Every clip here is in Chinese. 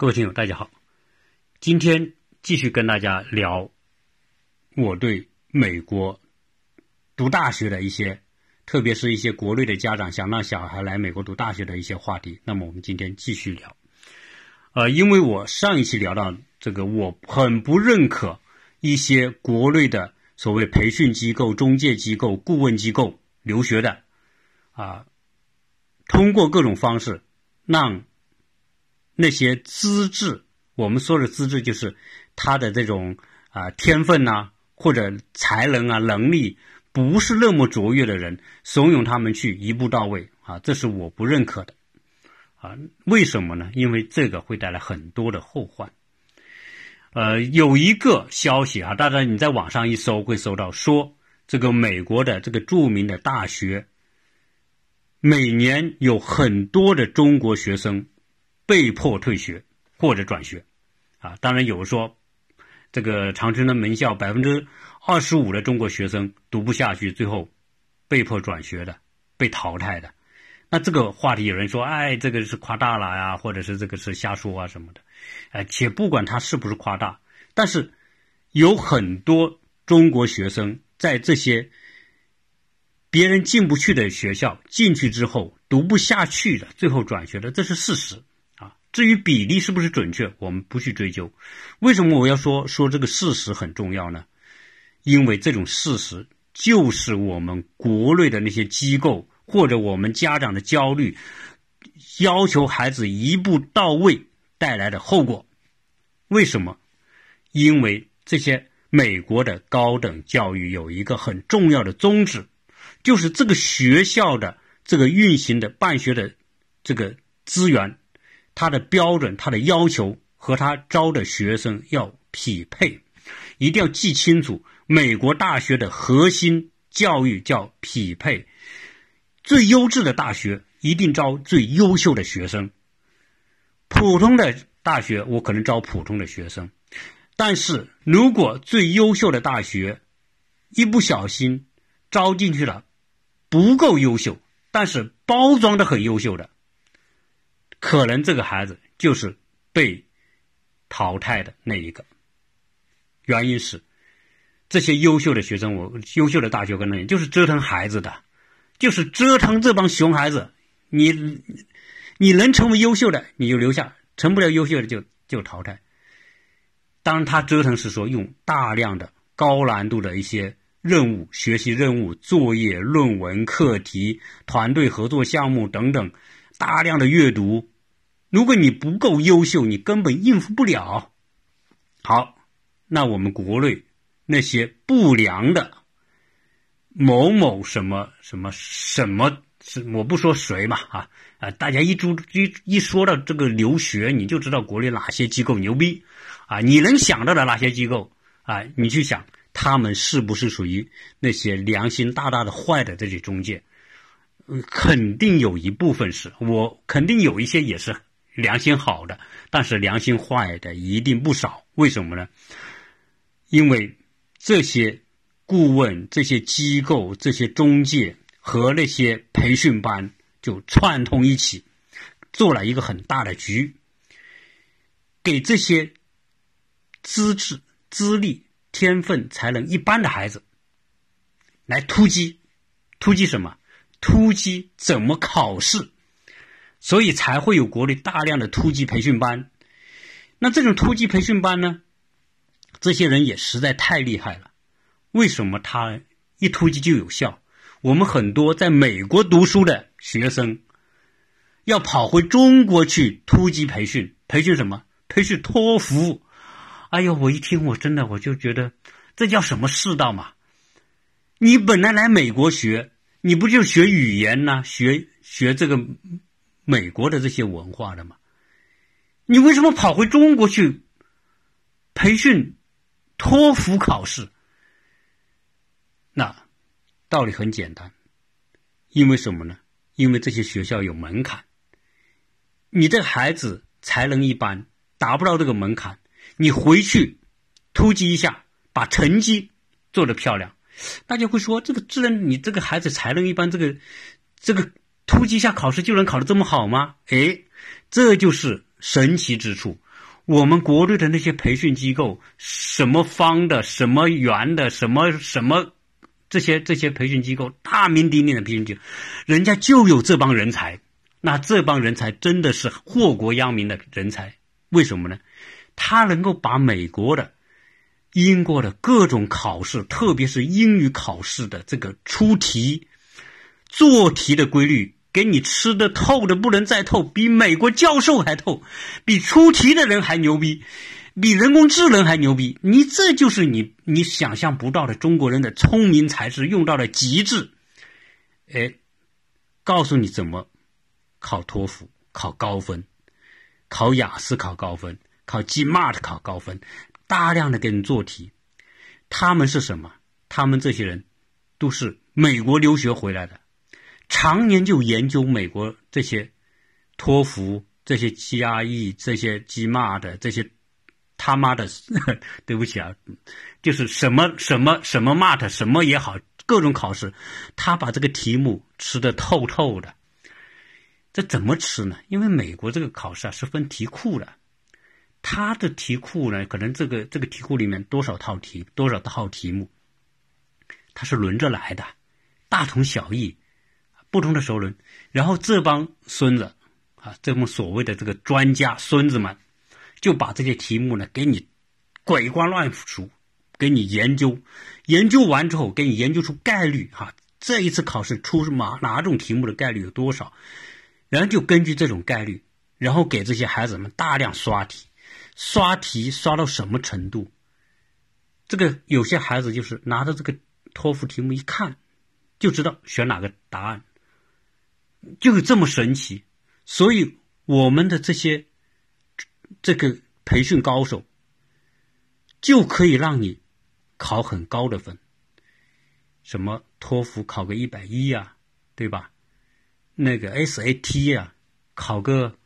各位听友，大家好，今天继续跟大家聊我对美国读大学的一些，特别是一些国内的家长想让小孩来美国读大学的一些话题。那么我们今天继续聊，呃，因为我上一期聊到这个，我很不认可一些国内的所谓培训机构、中介机构、顾问机构留学的啊，通过各种方式让。那些资质，我们说的资质就是他的这种啊天分呐，或者才能啊能力不是那么卓越的人，怂恿他们去一步到位啊，这是我不认可的啊。为什么呢？因为这个会带来很多的后患。呃，有一个消息啊，大家你在网上一搜会搜到，说这个美国的这个著名的大学，每年有很多的中国学生。被迫退学或者转学，啊，当然有人说，这个长春的门校百分之二十五的中国学生读不下去，最后被迫转学的，被淘汰的。那这个话题有人说，哎，这个是夸大了呀，或者是这个是瞎说啊什么的，哎，且不管他是不是夸大，但是有很多中国学生在这些别人进不去的学校进去之后读不下去的，最后转学的，这是事实。至于比例是不是准确，我们不去追究。为什么我要说说这个事实很重要呢？因为这种事实就是我们国内的那些机构或者我们家长的焦虑，要求孩子一步到位带来的后果。为什么？因为这些美国的高等教育有一个很重要的宗旨，就是这个学校的这个运行的办学的这个资源。他的标准、他的要求和他招的学生要匹配，一定要记清楚。美国大学的核心教育叫匹配，最优质的大学一定招最优秀的学生。普通的大学我可能招普通的学生，但是如果最优秀的大学一不小心招进去了不够优秀，但是包装的很优秀的。可能这个孩子就是被淘汰的那一个，原因是这些优秀的学生，我优秀的大学跟那就是折腾孩子的，就是折腾这帮熊孩子。你你能成为优秀的，你就留下；成不了优秀的，就就淘汰。当然，他折腾是说用大量的高难度的一些任务、学习任务、作业、论文、课题、团队合作项目等等。大量的阅读，如果你不够优秀，你根本应付不了。好，那我们国内那些不良的某某什么什么什么，是我不说谁嘛啊啊！大家一注一一说到这个留学，你就知道国内哪些机构牛逼啊！你能想到的哪些机构啊？你去想，他们是不是属于那些良心大大的坏的这些中介？肯定有一部分是我，肯定有一些也是良心好的，但是良心坏的一定不少。为什么呢？因为这些顾问、这些机构、这些中介和那些培训班就串通一起，做了一个很大的局，给这些资质、资历、天分、才能一般的孩子来突击，突击什么？突击怎么考试？所以才会有国内大量的突击培训班。那这种突击培训班呢？这些人也实在太厉害了。为什么他一突击就有效？我们很多在美国读书的学生要跑回中国去突击培训，培训什么？培训托福。哎呦，我一听我真的我就觉得这叫什么世道嘛？你本来来美国学。你不就学语言呢？学学这个美国的这些文化的吗？你为什么跑回中国去培训托福考试？那道理很简单，因为什么呢？因为这些学校有门槛，你这孩子才能一般，达不到这个门槛，你回去突击一下，把成绩做得漂亮。大家会说，这个自然你这个孩子才能一般，这个这个突击下考试就能考得这么好吗？哎，这就是神奇之处。我们国内的那些培训机构，什么方的、什么圆的、什么什么这些这些培训机构，大名鼎鼎的培训机构，人家就有这帮人才。那这帮人才真的是祸国殃民的人才。为什么呢？他能够把美国的、英国的各种考试，特别是英语考试的这个出题、做题的规律。给你吃的透的不能再透，比美国教授还透，比出题的人还牛逼，比人工智能还牛逼。你这就是你你想象不到的中国人的聪明才智用到了极致。哎，告诉你怎么考托福考高分，考雅思考高分，考 GMAT 考高分，大量的给你做题。他们是什么？他们这些人都是美国留学回来的。常年就研究美国这些托福、这些 GRE、这些 GMAT 这些他妈的，对不起啊，就是什么什么什么 MAT 什么也好，各种考试，他把这个题目吃的透透的。这怎么吃呢？因为美国这个考试啊是分题库的，他的题库呢，可能这个这个题库里面多少套题，多少套题目，它是轮着来的，大同小异。不同的熟人，然后这帮孙子啊，这帮所谓的这个专家孙子们，就把这些题目呢给你鬼瓜乱数，给你研究，研究完之后给你研究出概率哈，这一次考试出什么哪种题目的概率有多少，然后就根据这种概率，然后给这些孩子们大量刷题，刷题刷到什么程度？这个有些孩子就是拿着这个托福题目一看，就知道选哪个答案。就是这么神奇，所以我们的这些这个培训高手就可以让你考很高的分，什么托福考个一百一呀，对吧？那个 SAT 呀，考个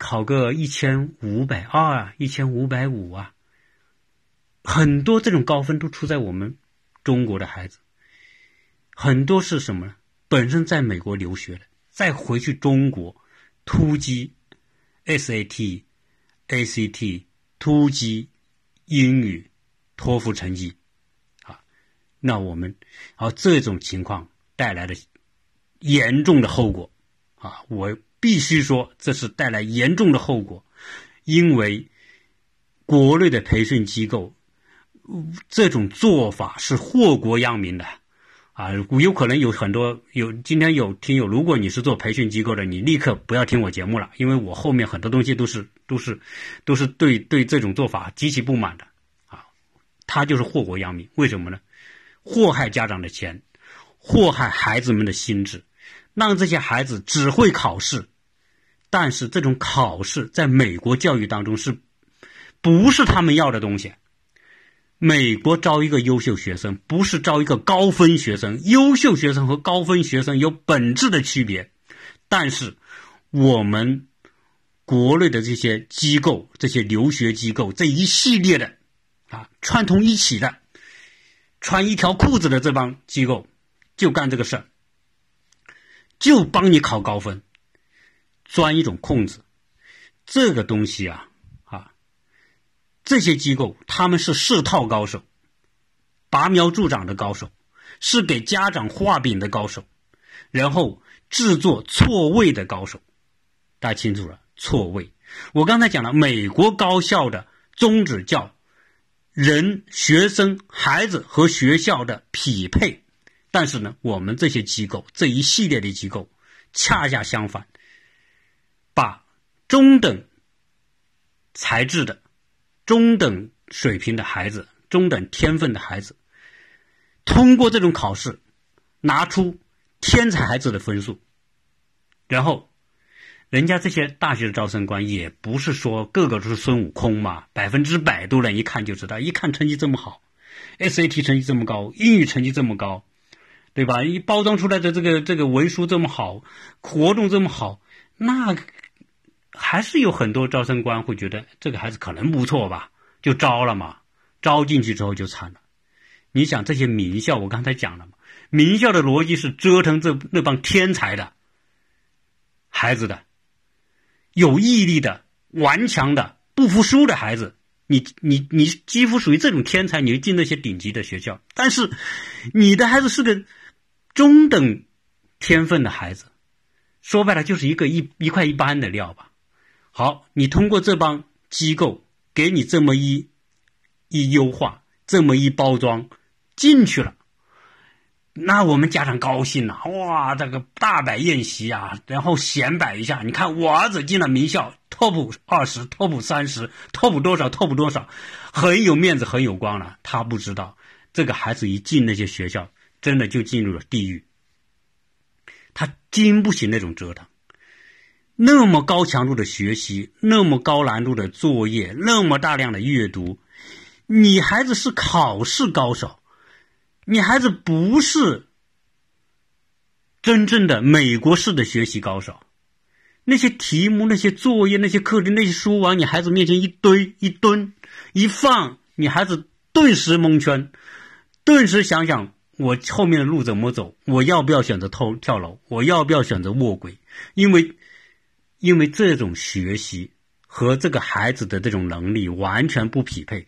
考个一千五百二啊，一千五百五啊，很多这种高分都出在我们中国的孩子，很多是什么呢？本身在美国留学的，再回去中国突击 SAT、ACT 突击英语托福成绩。啊，那我们而这种情况带来的严重的后果。啊，我必须说这是带来严重的后果，因为国内的培训机构这种做法是祸国殃民的。啊，有可能有很多有今天有听友，如果你是做培训机构的，你立刻不要听我节目了，因为我后面很多东西都是都是都是对对这种做法极其不满的啊，他就是祸国殃民，为什么呢？祸害家长的钱，祸害孩子们的心智，让这些孩子只会考试，但是这种考试在美国教育当中是不是他们要的东西？美国招一个优秀学生，不是招一个高分学生。优秀学生和高分学生有本质的区别，但是我们国内的这些机构、这些留学机构这一系列的啊串通一起的、穿一条裤子的这帮机构，就干这个事儿，就帮你考高分，钻一种空子。这个东西啊。啊这些机构他们是试套高手，拔苗助长的高手，是给家长画饼的高手，然后制作错位的高手。大家清楚了，错位。我刚才讲了，美国高校的宗旨叫人、学生、孩子和学校的匹配，但是呢，我们这些机构这一系列的机构恰恰相反，把中等材质的。中等水平的孩子，中等天分的孩子，通过这种考试拿出天才孩子的分数，然后人家这些大学的招生官也不是说个个都是孙悟空嘛，百分之百都能一看就知道，一看成绩这么好，SAT 成绩这么高，英语成绩这么高，对吧？一包装出来的这个这个文书这么好，活动这么好，那。还是有很多招生官会觉得这个孩子可能不错吧，就招了嘛。招进去之后就惨了。你想这些名校，我刚才讲了嘛，名校的逻辑是折腾这那帮天才的孩子的，有毅力的、顽强的、不服输的孩子，你你你几乎属于这种天才，你就进那些顶级的学校。但是你的孩子是个中等天分的孩子，说白了就是一个一一块一般的料吧。好，你通过这帮机构给你这么一一优化，这么一包装进去了。那我们家长高兴了，哇，这个大摆宴席啊，然后显摆一下，你看我儿子进了名校，top 二十，top 三十，top 多少，top 多少，很有面子，很有光了。他不知道，这个孩子一进那些学校，真的就进入了地狱。他经不起那种折腾，那么高强度的学习，那么高难度的作业，那么大量的阅读，你孩子是考试高手。你孩子不是真正的美国式的学习高手，那些题目、那些作业、那些课程、那些书往你孩子面前一堆一蹲一放，你孩子顿时蒙圈，顿时想想我后面的路怎么走？我要不要选择偷跳楼？我要不要选择卧轨？因为，因为这种学习和这个孩子的这种能力完全不匹配。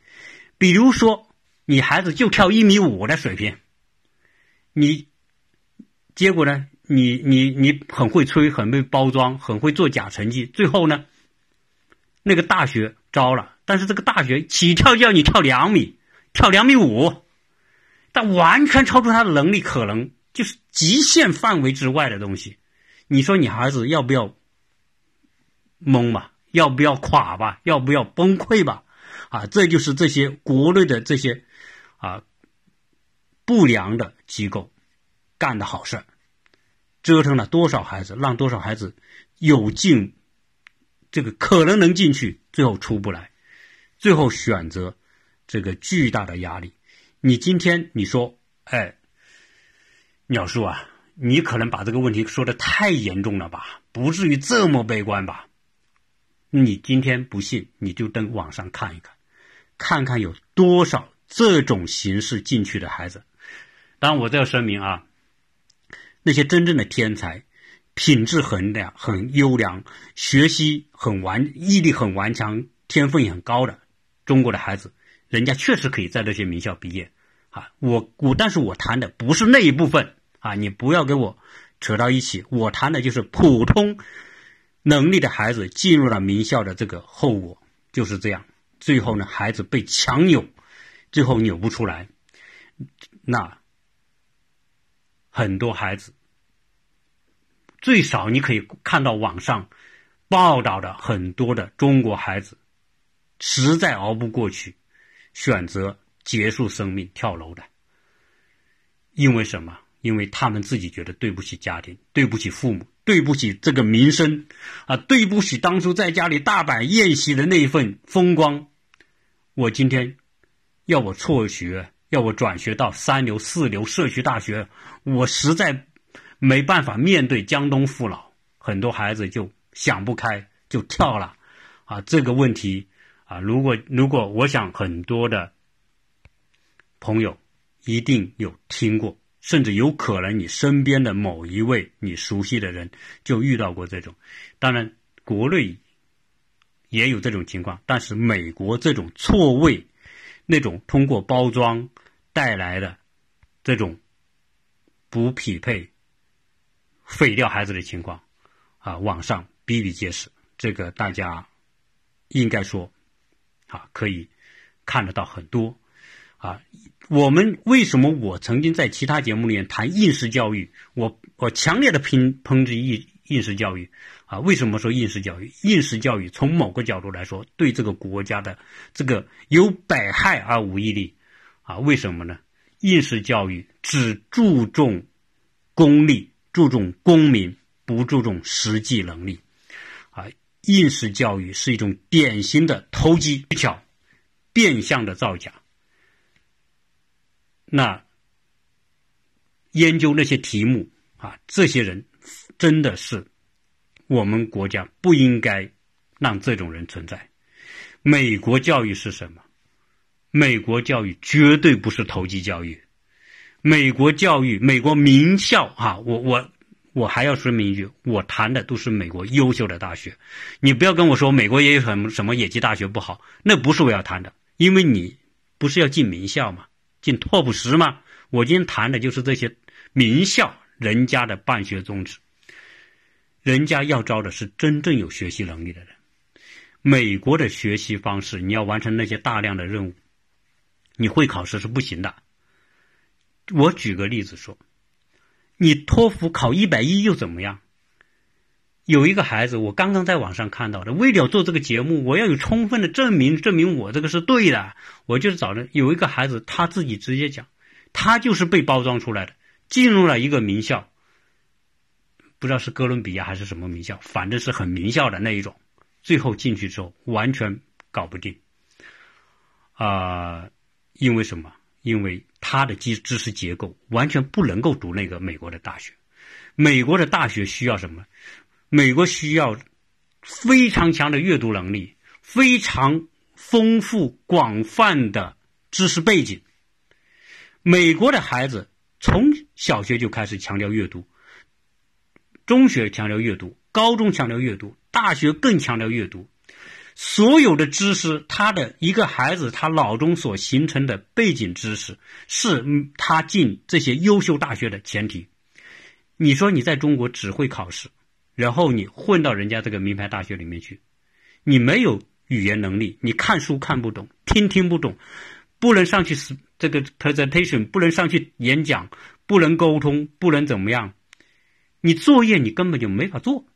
比如说。你孩子就跳一米五的水平，你结果呢？你你你很会吹，很会包装，很会做假成绩，最后呢，那个大学招了，但是这个大学起跳就要你跳两米，跳两米五，但完全超出他的能力，可能就是极限范围之外的东西。你说你孩子要不要懵吧？要不要垮吧？要不要崩溃吧？啊，这就是这些国内的这些。啊，不良的机构干的好事折腾了多少孩子，让多少孩子有进这个可能能进去，最后出不来，最后选择这个巨大的压力。你今天你说，哎，鸟叔啊，你可能把这个问题说的太严重了吧？不至于这么悲观吧？你今天不信，你就登网上看一看，看看有多少。这种形式进去的孩子，当然我这要声明啊，那些真正的天才，品质很良、很优良，学习很顽、毅力很顽强，天分也很高的中国的孩子，人家确实可以在这些名校毕业啊。我我，但是我谈的不是那一部分啊，你不要给我扯到一起。我谈的就是普通能力的孩子进入了名校的这个后果就是这样。最后呢，孩子被强扭。最后扭不出来，那很多孩子，最少你可以看到网上报道的很多的中国孩子，实在熬不过去，选择结束生命跳楼的。因为什么？因为他们自己觉得对不起家庭，对不起父母，对不起这个名声，啊，对不起当初在家里大摆宴席的那一份风光。我今天。要我辍学，要我转学到三流、四流社区大学，我实在没办法面对江东父老。很多孩子就想不开，就跳了。啊，这个问题啊，如果如果我想很多的朋友一定有听过，甚至有可能你身边的某一位你熟悉的人就遇到过这种。当然，国内也有这种情况，但是美国这种错位。那种通过包装带来的这种不匹配、废掉孩子的情况啊，网上比比皆是。这个大家应该说啊，可以看得到很多啊。我们为什么我曾经在其他节目里面谈应试教育？我我强烈的抨抨击应应试教育。啊，为什么说应试教育？应试教育从某个角度来说，对这个国家的这个有百害而无一利。啊，为什么呢？应试教育只注重功利，注重功名，不注重实际能力。啊，应试教育是一种典型的投机取巧、变相的造假。那研究那些题目啊，这些人真的是。我们国家不应该让这种人存在。美国教育是什么？美国教育绝对不是投机教育。美国教育，美国名校啊，我我我还要说明一句，我谈的都是美国优秀的大学，你不要跟我说美国也有什么什么野鸡大学不好，那不是我要谈的，因为你不是要进名校吗？进拓扑十吗？我今天谈的就是这些名校人家的办学宗旨，人家要招的是真正有学习能力的人。美国的学习方式，你要完成那些大量的任务，你会考试是不行的。我举个例子说。你托福考一百一又怎么样？有一个孩子，我刚刚在网上看到的，为了做这个节目，我要有充分的证明，证明我这个是对的。我就是找的有一个孩子，他自己直接讲，他就是被包装出来的，进入了一个名校，不知道是哥伦比亚还是什么名校，反正是很名校的那一种。最后进去之后，完全搞不定。啊，因为什么？因为他的知知识结构完全不能够读那个美国的大学，美国的大学需要什么？美国需要非常强的阅读能力，非常丰富广泛的知识背景。美国的孩子从小学就开始强调阅读，中学强调阅读，高中强调阅读，大学更强调阅读。所有的知识，他的一个孩子他脑中所形成的背景知识，是他进这些优秀大学的前提。你说你在中国只会考试，然后你混到人家这个名牌大学里面去，你没有语言能力，你看书看不懂，听听不懂，不能上去这个 presentation，不能上去演讲，不能沟通，不能怎么样，你作业你根本就没法做。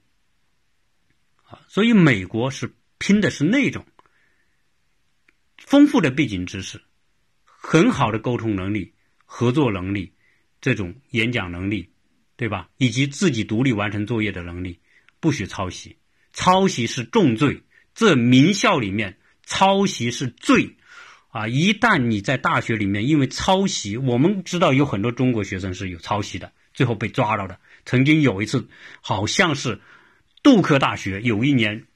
啊，所以美国是。拼的是那种丰富的背景知识，很好的沟通能力、合作能力，这种演讲能力，对吧？以及自己独立完成作业的能力，不许抄袭，抄袭是重罪。这名校里面抄袭是罪啊！一旦你在大学里面因为抄袭，我们知道有很多中国学生是有抄袭的，最后被抓到的。曾经有一次，好像是杜克大学有一年。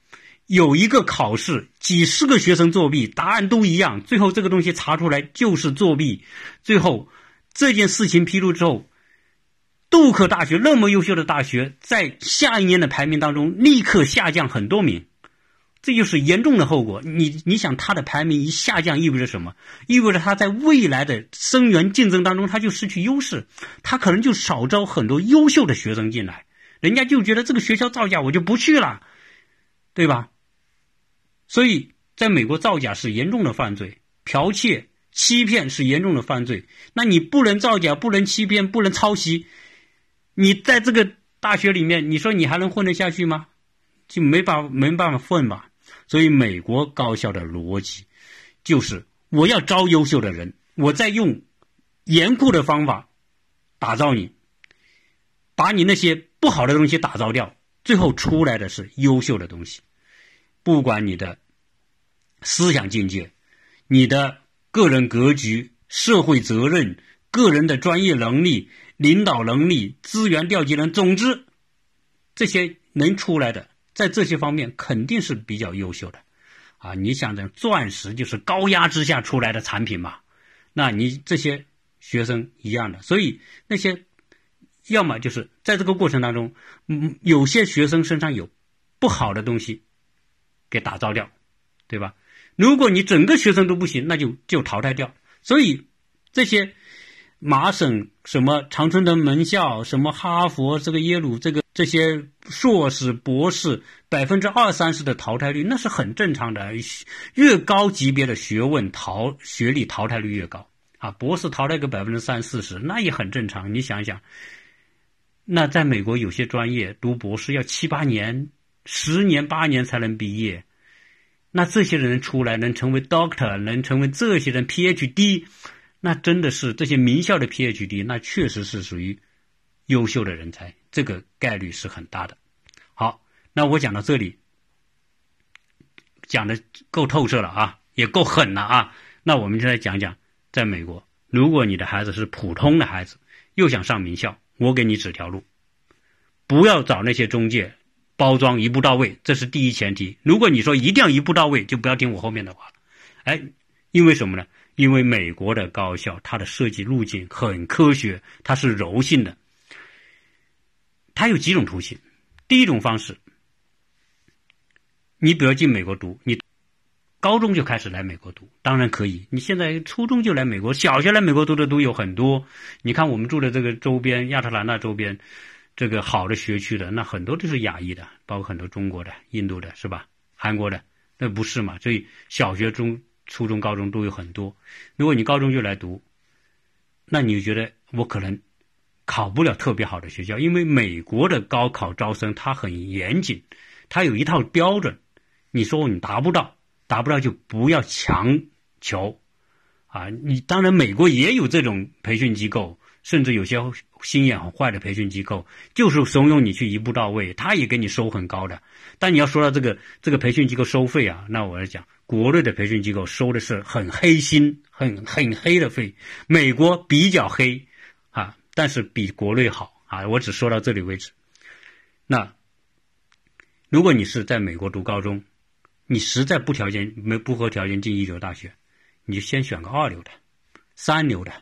有一个考试，几十个学生作弊，答案都一样，最后这个东西查出来就是作弊。最后这件事情披露之后，杜克大学那么优秀的大学，在下一年的排名当中立刻下降很多名，这就是严重的后果。你你想，他的排名一下降，意味着什么？意味着他在未来的生源竞争当中他就失去优势，他可能就少招很多优秀的学生进来，人家就觉得这个学校造假，我就不去了，对吧？所以，在美国造假是严重的犯罪，剽窃、欺骗是严重的犯罪。那你不能造假，不能欺骗，不能抄袭，你在这个大学里面，你说你还能混得下去吗？就没法没办法混吧。所以，美国高校的逻辑就是：我要招优秀的人，我在用严酷的方法打造你，把你那些不好的东西打造掉，最后出来的是优秀的东西。不管你的思想境界、你的个人格局、社会责任、个人的专业能力、领导能力、资源调集能，总之，这些能出来的，在这些方面肯定是比较优秀的。啊，你想着钻石就是高压之下出来的产品嘛？那你这些学生一样的，所以那些要么就是在这个过程当中，嗯，有些学生身上有不好的东西。给打造掉，对吧？如果你整个学生都不行，那就就淘汰掉。所以这些麻省什么常春藤门校，什么哈佛这个耶鲁这个这些硕士博士，百分之二三十的淘汰率，那是很正常的。越高级别的学问淘学历淘汰率越高啊，博士淘汰个百分之三四十，那也很正常。你想想，那在美国有些专业读博士要七八年。十年八年才能毕业，那这些人出来能成为 doctor，能成为这些人 PhD，那真的是这些名校的 PhD，那确实是属于优秀的人才，这个概率是很大的。好，那我讲到这里，讲的够透彻了啊，也够狠了啊。那我们就来讲讲，在美国，如果你的孩子是普通的孩子，又想上名校，我给你指条路，不要找那些中介。包装一步到位，这是第一前提。如果你说一定要一步到位，就不要听我后面的话了。哎，因为什么呢？因为美国的高校它的设计路径很科学，它是柔性的。它有几种途径。第一种方式，你比如进美国读，你高中就开始来美国读，当然可以。你现在初中就来美国，小学来美国读的都有很多。你看我们住的这个周边，亚特兰大周边，这个好的学区的，那很多都是亚裔的，包括很多中国的、印度的，是吧？韩国的，那不是嘛？所以小学、中、初中、高中都有很多。如果你高中就来读，那你觉得我可能考不了特别好的学校，因为美国的高考招生它很严谨，它有一套标准。你说你达不到。达不到就不要强求，啊，你当然美国也有这种培训机构，甚至有些心眼很坏的培训机构，就是怂恿你去一步到位，他也给你收很高的。但你要说到这个这个培训机构收费啊，那我要讲，国内的培训机构收的是很黑心、很很黑的费，美国比较黑啊，但是比国内好啊。我只说到这里为止。那如果你是在美国读高中，你实在不条件没不合条件进一流大学，你就先选个二流的、三流的，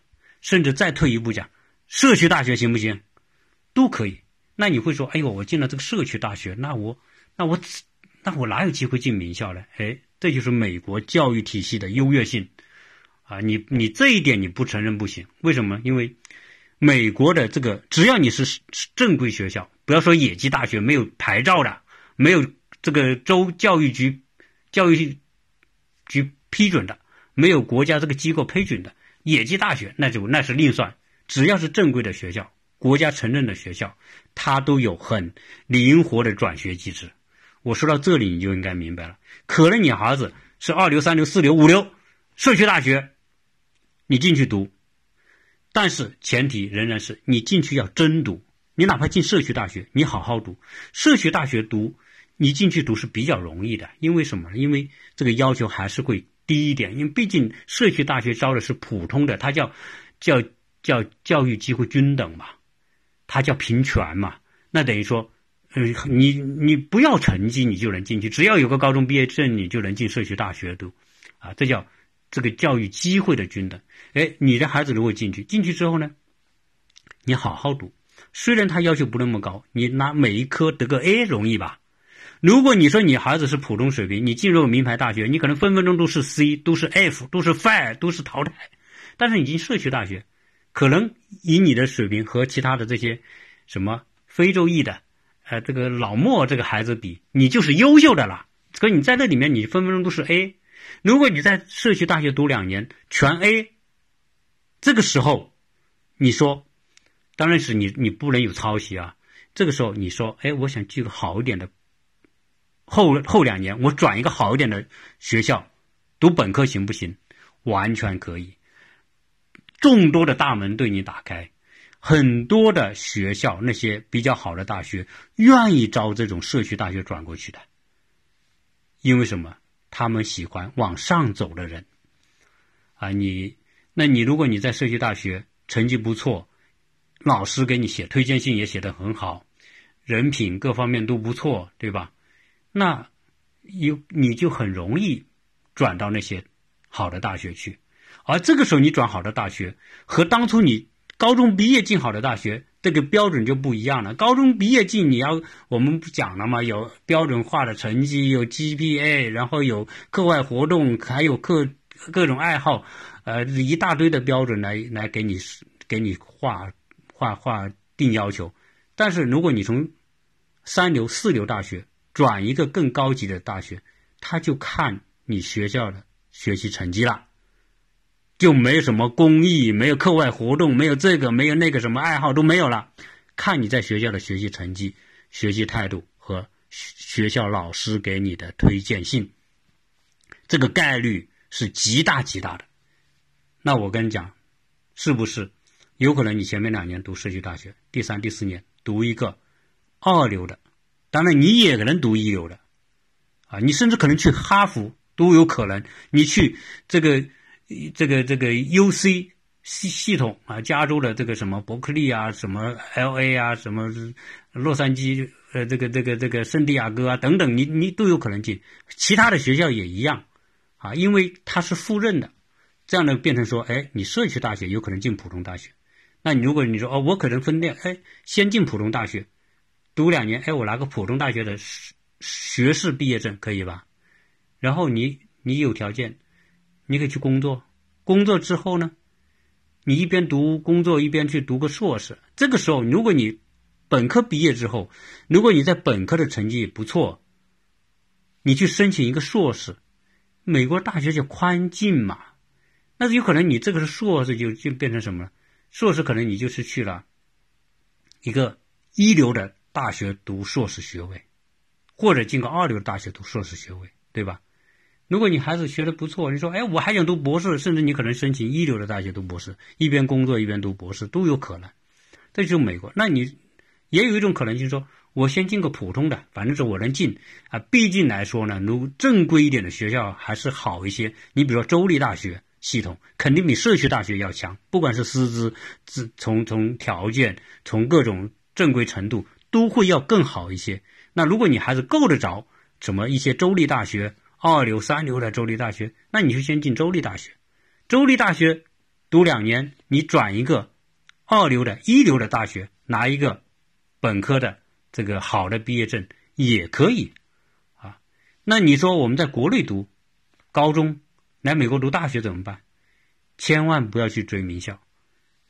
甚至再退一步讲，社区大学行不行？都可以。那你会说，哎呦，我进了这个社区大学，那我那我那我哪有机会进名校呢？哎，这就是美国教育体系的优越性啊！你你这一点你不承认不行。为什么？因为美国的这个，只要你是正规学校，不要说野鸡大学，没有牌照的，没有这个州教育局。教育局批准的，没有国家这个机构批准的野鸡大学，那就那是另算。只要是正规的学校，国家承认的学校，它都有很灵活的转学机制。我说到这里，你就应该明白了。可能你孩子是二流、三流、四流、五流社区大学，你进去读，但是前提仍然是你进去要真读。你哪怕进社区大学，你好好读社区大学读。你进去读是比较容易的，因为什么？因为这个要求还是会低一点，因为毕竟社区大学招的是普通的，它叫叫叫教育机会均等嘛，它叫平权嘛。那等于说，嗯，你你不要成绩，你就能进去，只要有个高中毕业证，你就能进社区大学读，啊，这叫这个教育机会的均等。哎，你的孩子如果进去，进去之后呢，你好好读，虽然他要求不那么高，你拿每一科得个 A 容易吧？如果你说你孩子是普通水平，你进入名牌大学，你可能分分钟都是 C，都是 F，都是 Fire，都是淘汰。但是你进社区大学，可能以你的水平和其他的这些什么非洲裔的，呃，这个老莫这个孩子比，你就是优秀的了。所以你在这里面，你分分钟都是 A。如果你在社区大学读两年全 A，这个时候，你说，当然是你你不能有抄袭啊。这个时候你说，哎，我想去个好一点的。后后两年，我转一个好一点的学校，读本科行不行？完全可以。众多的大门对你打开，很多的学校，那些比较好的大学，愿意招这种社区大学转过去的。因为什么？他们喜欢往上走的人。啊，你，那你如果你在社区大学成绩不错，老师给你写推荐信也写得很好，人品各方面都不错，对吧？那，有你就很容易转到那些好的大学去，而这个时候你转好的大学和当初你高中毕业进好的大学这个标准就不一样了。高中毕业进你要我们不讲了吗？有标准化的成绩，有 GPA，然后有课外活动，还有各各种爱好，呃，一大堆的标准来来给你给你画画画定要求。但是如果你从三流四流大学，转一个更高级的大学，他就看你学校的学习成绩了，就没有什么公益，没有课外活动，没有这个，没有那个，什么爱好都没有了。看你在学校的学习成绩、学习态度和学校老师给你的推荐信，这个概率是极大极大的。那我跟你讲，是不是有可能你前面两年读社区大学，第三、第四年读一个二流的？当然，你也可能读一流的，啊，你甚至可能去哈佛都有可能。你去这个这个这个 U C 系系统啊，加州的这个什么伯克利啊，什么 L A 啊，什么洛杉矶呃，这个这个这个圣地亚哥啊等等，你你都有可能进。其他的学校也一样，啊，因为它是复任的，这样呢变成说，哎，你社区大学有可能进普通大学。那你如果你说哦，我可能分店，哎，先进普通大学。读两年，哎，我拿个普通大学的学士毕业证可以吧？然后你你有条件，你可以去工作，工作之后呢，你一边读工作一边去读个硕士。这个时候，如果你本科毕业之后，如果你在本科的成绩不错，你去申请一个硕士，美国大学叫宽进嘛，那有可能你这个是硕士就就变成什么了？硕士可能你就是去了一个一流的大学读硕士学位，或者进个二流大学读硕士学位，对吧？如果你孩子学的不错，你说哎，我还想读博士，甚至你可能申请一流的大学读博士，一边工作一边读博士都有可能。这就是美国。那你也有一种可能就是说。我先进个普通的，反正是我能进啊。毕竟来说呢，如正规一点的学校还是好一些。你比如说州立大学系统，肯定比社区大学要强，不管是师资、自从从条件、从各种正规程度，都会要更好一些。那如果你孩子够得着什么一些州立大学、二流、三流的州立大学，那你就先进州立大学。州立大学读两年，你转一个二流的一流的大学，拿一个本科的。这个好的毕业证也可以，啊，那你说我们在国内读高中，来美国读大学怎么办？千万不要去追名校。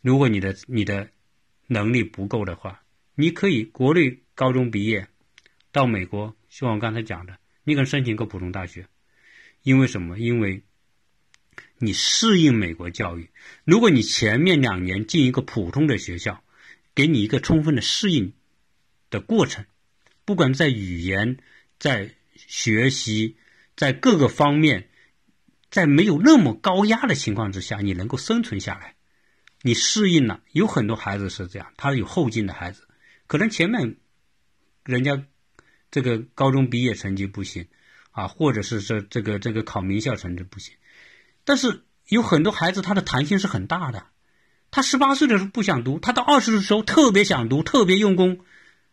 如果你的你的能力不够的话，你可以国内高中毕业，到美国，像我刚才讲的，你可以申请个普通大学。因为什么？因为你适应美国教育。如果你前面两年进一个普通的学校，给你一个充分的适应。的过程，不管在语言、在学习、在各个方面，在没有那么高压的情况之下，你能够生存下来，你适应了。有很多孩子是这样，他有后劲的孩子，可能前面人家这个高中毕业成绩不行啊，或者是这这个这个考名校成绩不行，但是有很多孩子他的弹性是很大的，他十八岁的时候不想读，他到二十的时候特别想读，特别用功。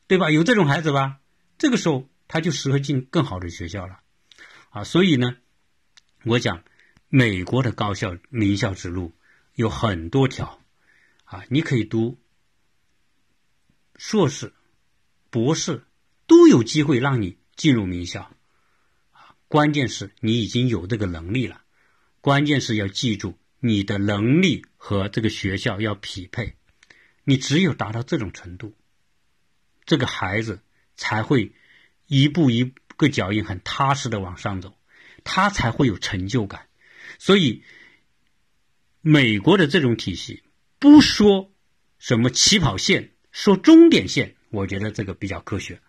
对吧？有这种孩子吧？这个时候他就适合进更好的学校了，啊，所以呢，我讲美国的高校名校之路有很多条，啊，你可以读硕士、博士都有机会让你进入名校，关键是你已经有这个能力了，关键是要记住你的能力和这个学校要匹配，你只有达到这种程度。这个孩子才会一步一个脚印很踏实的往上走，他才会有成就感。所以，美国的这种体系不说什么起跑线，说终点线，我觉得这个比较科学。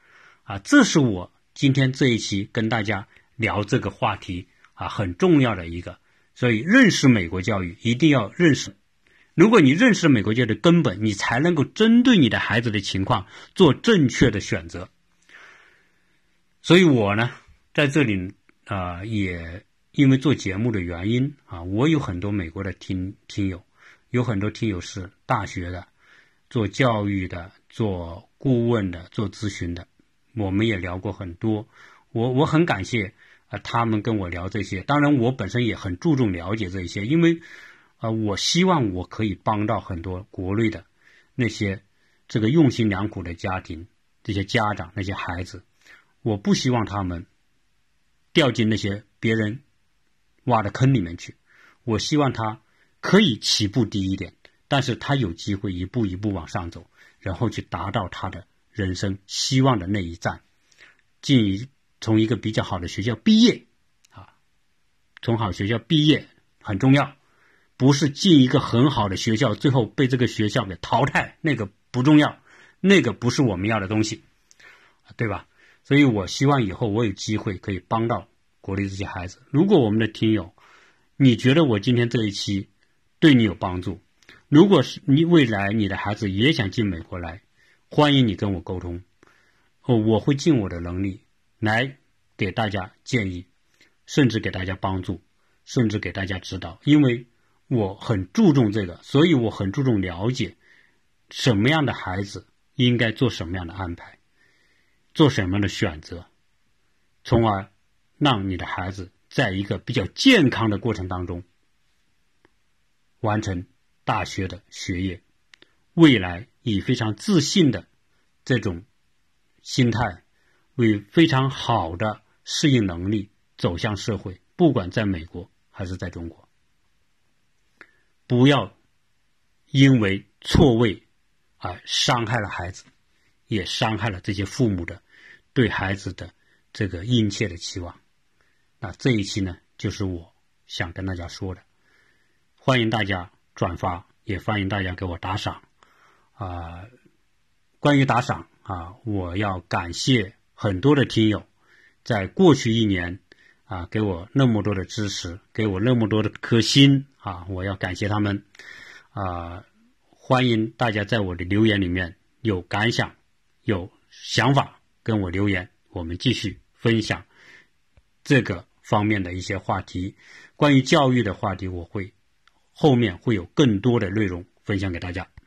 啊，这是我今天这一期跟大家聊这个话题啊很重要的一个。所以，认识美国教育一定要认识。如果你认识美国教育的根本，你才能够针对你的孩子的情况做正确的选择。所以我呢，在这里啊，也因为做节目的原因啊，我有很多美国的听听友，有很多听友是大学的，做教育的，做顾问的，做咨询的，我们也聊过很多。我我很感谢啊，他们跟我聊这些。当然，我本身也很注重了解这一些，因为。啊，我希望我可以帮到很多国内的那些这个用心良苦的家庭、这些家长、那些孩子。我不希望他们掉进那些别人挖的坑里面去。我希望他可以起步低一点，但是他有机会一步一步往上走，然后去达到他的人生希望的那一站，进一从一个比较好的学校毕业啊，从好学校毕业很重要。不是进一个很好的学校，最后被这个学校给淘汰，那个不重要，那个不是我们要的东西，对吧？所以我希望以后我有机会可以帮到国内这些孩子。如果我们的听友，你觉得我今天这一期对你有帮助，如果是你未来你的孩子也想进美国来，欢迎你跟我沟通，哦，我会尽我的能力来给大家建议，甚至给大家帮助，甚至给大家指导，因为。我很注重这个，所以我很注重了解什么样的孩子应该做什么样的安排，做什么样的选择，从而让你的孩子在一个比较健康的过程当中完成大学的学业，未来以非常自信的这种心态，为非常好的适应能力走向社会，不管在美国还是在中国，不要因为错位而伤害了孩子，也伤害了这些父母的对孩子的这个殷切的期望。那这一期呢，就是我想跟大家说的，欢迎大家转发，也欢迎大家给我打赏。啊。关于打赏啊，我要感谢很多的听友，在过去一年啊，给我那么多的支持，给我那么多的颗心啊，我要感谢他们啊！欢迎大家在我的留言里面有感想、有想法跟我留言，我们继续分享这个方面的一些话题。关于教育的话题，我会后面会有更多的内容分享给大家。